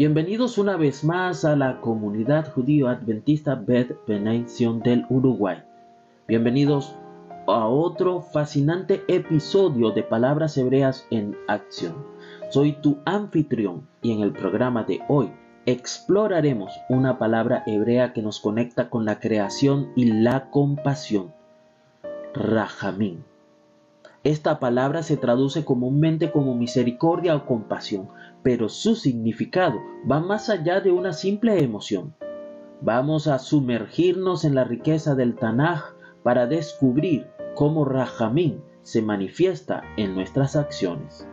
Bienvenidos una vez más a la comunidad judío adventista Beth Benediction del Uruguay. Bienvenidos a otro fascinante episodio de Palabras Hebreas en Acción. Soy tu anfitrión y en el programa de hoy exploraremos una palabra hebrea que nos conecta con la creación y la compasión. Rahamim. Esta palabra se traduce comúnmente como misericordia o compasión, pero su significado va más allá de una simple emoción. Vamos a sumergirnos en la riqueza del Tanaj para descubrir cómo Rahamim se manifiesta en nuestras acciones.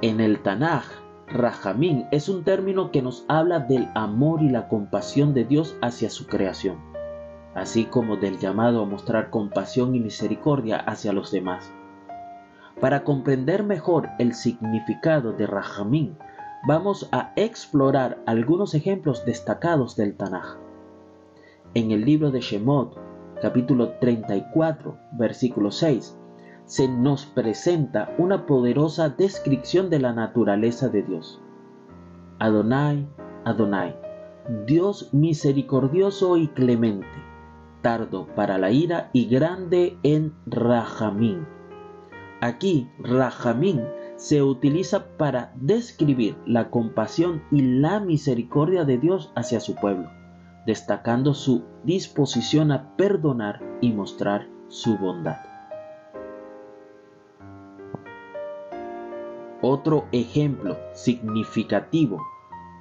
En el Tanaj, Rahamim es un término que nos habla del amor y la compasión de Dios hacia su creación así como del llamado a mostrar compasión y misericordia hacia los demás. Para comprender mejor el significado de Rahamim, vamos a explorar algunos ejemplos destacados del Tanaj. En el libro de Shemot, capítulo 34, versículo 6, se nos presenta una poderosa descripción de la naturaleza de Dios. Adonai, Adonai, Dios misericordioso y clemente, tardo para la ira y grande en Rajamín. Aquí Rajamín se utiliza para describir la compasión y la misericordia de Dios hacia su pueblo, destacando su disposición a perdonar y mostrar su bondad. Otro ejemplo significativo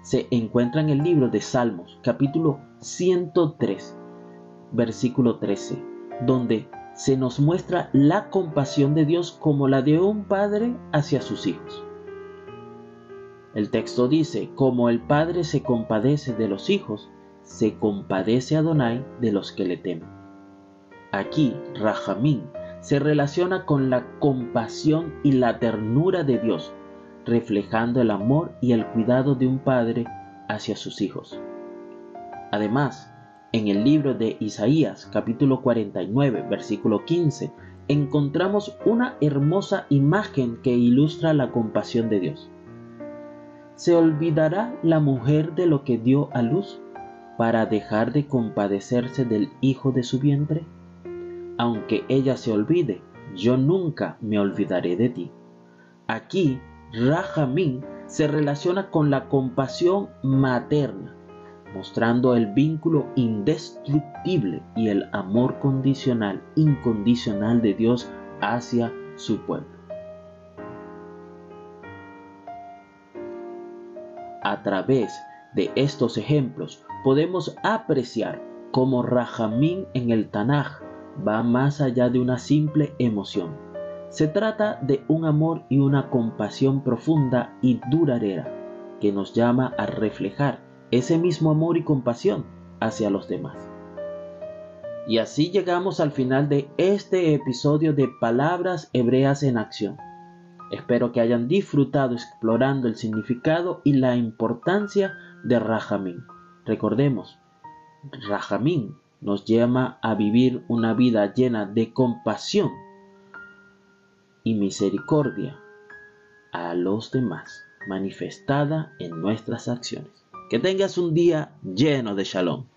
se encuentra en el libro de Salmos, capítulo 103, versículo 13, donde se nos muestra la compasión de Dios como la de un padre hacia sus hijos. El texto dice, como el padre se compadece de los hijos, se compadece Adonai de los que le temen. Aquí, Rahamín se relaciona con la compasión y la ternura de Dios, reflejando el amor y el cuidado de un padre hacia sus hijos. Además, en el libro de Isaías capítulo 49 versículo 15 encontramos una hermosa imagen que ilustra la compasión de Dios. ¿Se olvidará la mujer de lo que dio a luz para dejar de compadecerse del hijo de su vientre? Aunque ella se olvide, yo nunca me olvidaré de ti. Aquí, Rahamín se relaciona con la compasión materna mostrando el vínculo indestructible y el amor condicional, incondicional de Dios hacia su pueblo. A través de estos ejemplos podemos apreciar cómo Rahamín en el Tanaj va más allá de una simple emoción. Se trata de un amor y una compasión profunda y duradera que nos llama a reflejar ese mismo amor y compasión hacia los demás. Y así llegamos al final de este episodio de Palabras Hebreas en Acción. Espero que hayan disfrutado explorando el significado y la importancia de Rahamín. Recordemos, Rahamín nos llama a vivir una vida llena de compasión y misericordia a los demás, manifestada en nuestras acciones. Que tengas un día lleno de shalom.